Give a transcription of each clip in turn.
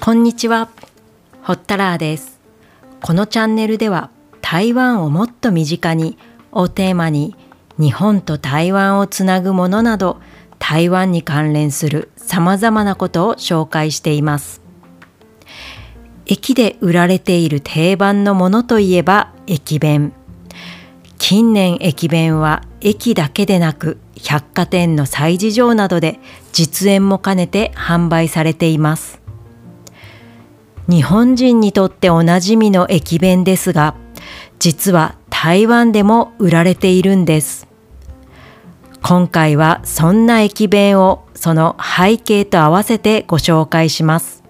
こんにちは、ホッタラーです。このチャンネルでは台湾をもっと身近にをテーマに日本と台湾をつなぐものなど台湾に関連する様々なことを紹介しています。駅で売られている定番のものといえば駅弁。近年駅弁は駅だけでなく百貨店の催事場などで実演も兼ねて販売されています。日本人にとっておなじみの駅弁ですが、実は台湾でも売られているんです。今回はそんな駅弁をその背景と合わせてご紹介します。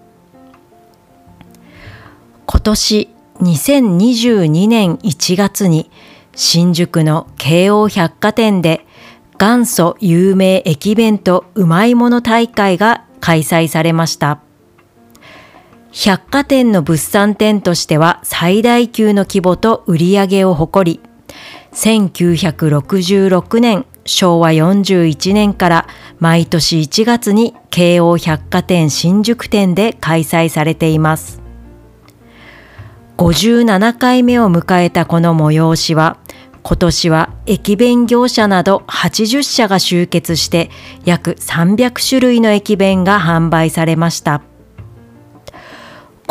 今年2022年1月に新宿の京王百貨店で元祖有名駅弁とうまいもの大会が開催されました。百貨店の物産展としては最大級の規模と売り上げを誇り、1966年昭和41年から毎年1月に京王百貨店新宿店で開催されています。57回目を迎えたこの催しは、今年は駅弁業者など80社が集結して約300種類の駅弁が販売されました。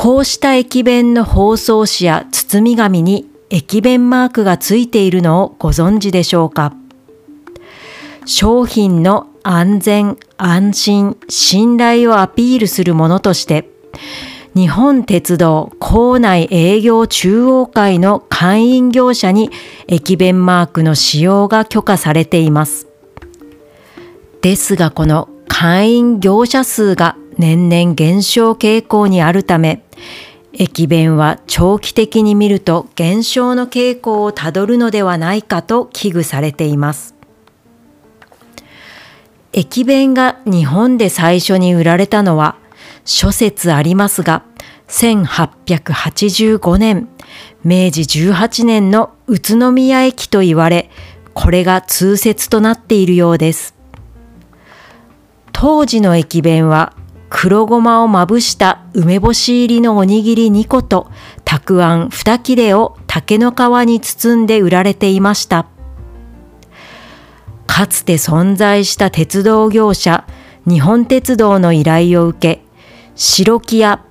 こうした駅弁の包装紙や包み紙に駅弁マークがついているのをご存知でしょうか？商品の安全、安心、信頼をアピールするものとして、日本鉄道構内営業中央会の会員業者に駅弁マークの使用が許可されています。ですがこの会員業者数が年々減少傾向にあるため、駅弁は長期的に見ると減少の傾向をたどるのではないかと危惧されています。駅弁が日本で最初に売られたのは諸説ありますが、1885年、明治18年の宇都宮駅と言われ、これが通説となっているようです。当時の駅弁は黒ごまをまぶした梅干し入りのおにぎり2個とたくあん2切れを竹の皮に包んで売られていました。かつて存在した鉄道業者日本鉄道の依頼を受け、白木屋、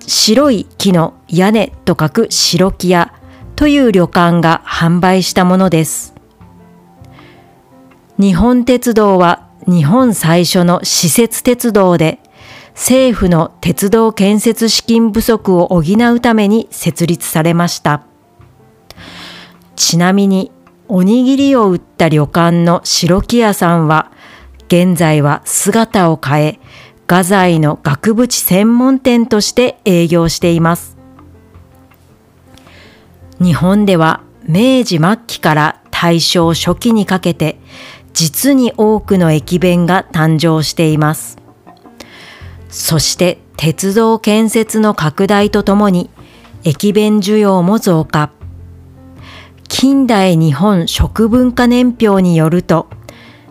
白い木の屋根と書く白木屋という旅館が販売したものです。日本鉄道は日本最初の施設鉄道で、政府の鉄道建設資金不足を補うために設立されました。ちなみに、おにぎりを売った旅館の白木屋さんは、現在は姿を変え、画材の額縁専門店として営業しています。日本では明治末期から大正初期にかけて、実に多くの駅弁が誕生しています。そして鉄道建設の拡大とともに駅弁需要も増加。近代日本食文化年表によると、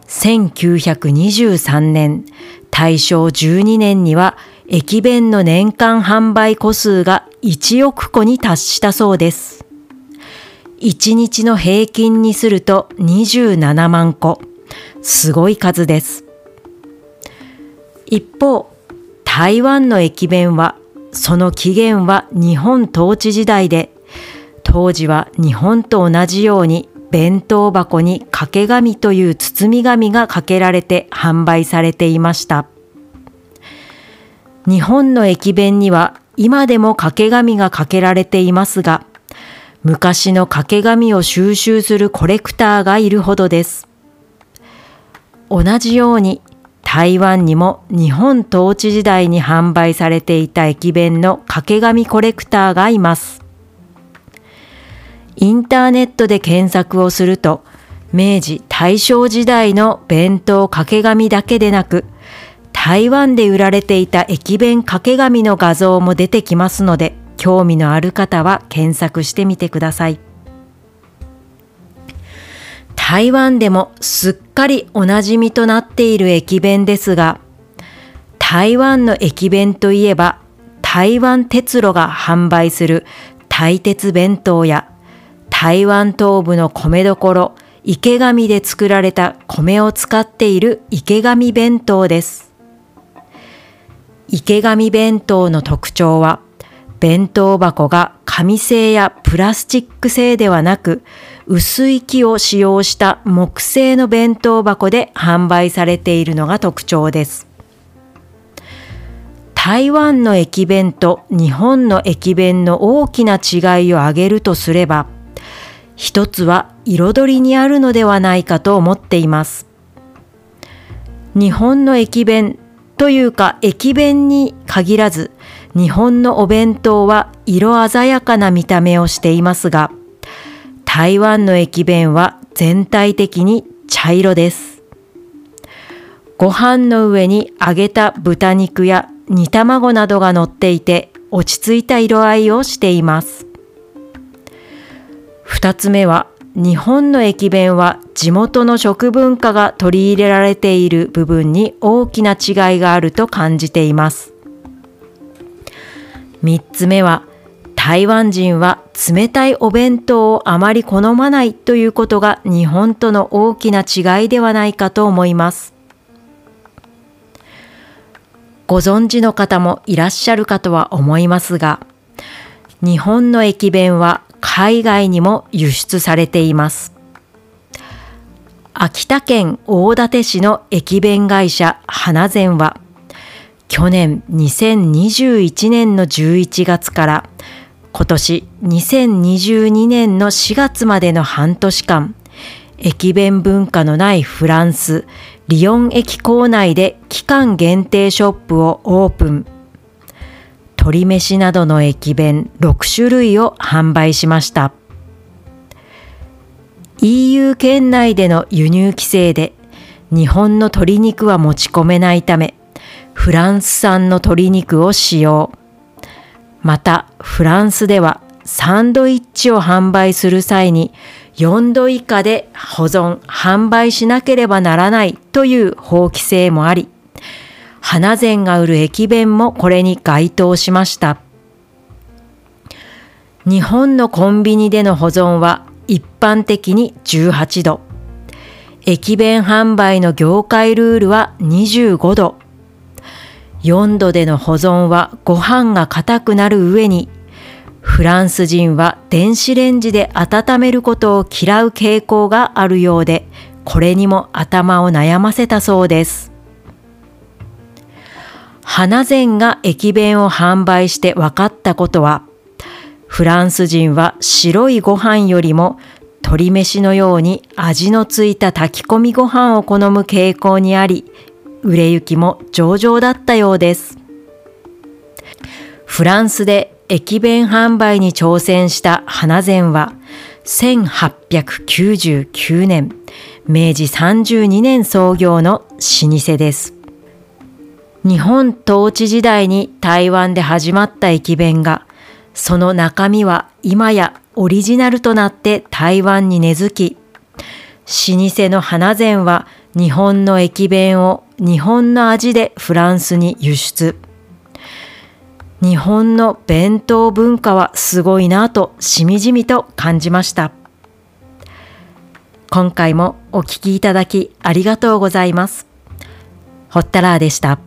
1923年、大正12年には駅弁の年間販売個数が1億個に達したそうです。1日の平均にすると27万個。すごい数です。一方、台湾の駅弁は、その起源は日本統治時代で、当時は日本と同じように弁当箱に掛け紙という包み紙がかけられて販売されていました。日本の駅弁には今でも掛け紙がかけられていますが、昔の掛け紙を収集するコレクターがいるほどです。同じように台湾にも日本統治時代に販売されていた駅弁の掛け紙コレクターがいます。インターネットで検索をすると、明治大正時代の弁当掛け紙だけでなく、台湾で売られていた駅弁掛け紙の画像も出てきますので、興味のある方は検索してみてください。台湾でもすっかりおなじみとなっている駅弁ですが、台湾の駅弁といえば、台湾鉄路が販売する台鉄弁当や台湾東部の米どころ池上で作られた米を使っている池上弁当です。池上弁当の特徴は弁当箱が紙製やプラスチック製ではなく薄い木を使用した木製の弁当箱で販売されているのが特徴です。台湾の駅弁と日本の駅弁の大きな違いを挙げるとすれば、一つは彩りにあるのではないかと思っています。日本の駅弁というか駅弁に限らず、日本のお弁当は色鮮やかな見た目をしていますが、台湾の駅弁は全体的に茶色です。ご飯の上に揚げた豚肉や煮卵などが乗っていて落ち着いた色合いをしています。二つ目は日本の駅弁は地元の食文化が取り入れられている部分に大きな違いがあると感じています。三つ目は台湾人は冷たいお弁当をあまり好まないということが日本との大きな違いではないかと思います。ご存知の方もいらっしゃるかとは思いますが、日本の駅弁は海外にも輸出されています。秋田県大館市の駅弁会社花膳は、去年2021年の11月から今年2022年の4月までの半年間、駅弁文化のないフランス、リヨン駅構内で期間限定ショップをオープン。鶏飯などの駅弁6種類を販売しました。EU 圏内での輸入規制で日本の鶏肉は持ち込めないため、フランス産の鶏肉を使用。またフランスではサンドイッチを販売する際に4度以下で保存、販売しなければならないという法規制もあり、花膳が売る駅弁もこれに該当しました。日本のコンビニでの保存は一般的に18度。駅弁販売の業界ルールは25度。4度での保存はご飯が硬くなる上に、フランス人は電子レンジで温めることを嫌う傾向があるようで、これにも頭を悩ませたそうです。花膳が駅弁を販売して分かったことは、フランス人は白いご飯よりも鶏飯のように味のついた炊き込みご飯を好む傾向にあり、売れ行きも上々だったようです。フランスで駅弁販売に挑戦した花膳は1899年、明治32年創業の老舗です。日本統治時代に台湾で始まった駅弁が、その中身は今やオリジナルとなって台湾に根付き、老舗の花膳は日本の駅弁を日本の味でフランスに輸出。日本の弁当文化はすごいなとしみじみと感じました。今回もお聞きいただきありがとうございます。ほったらーでした。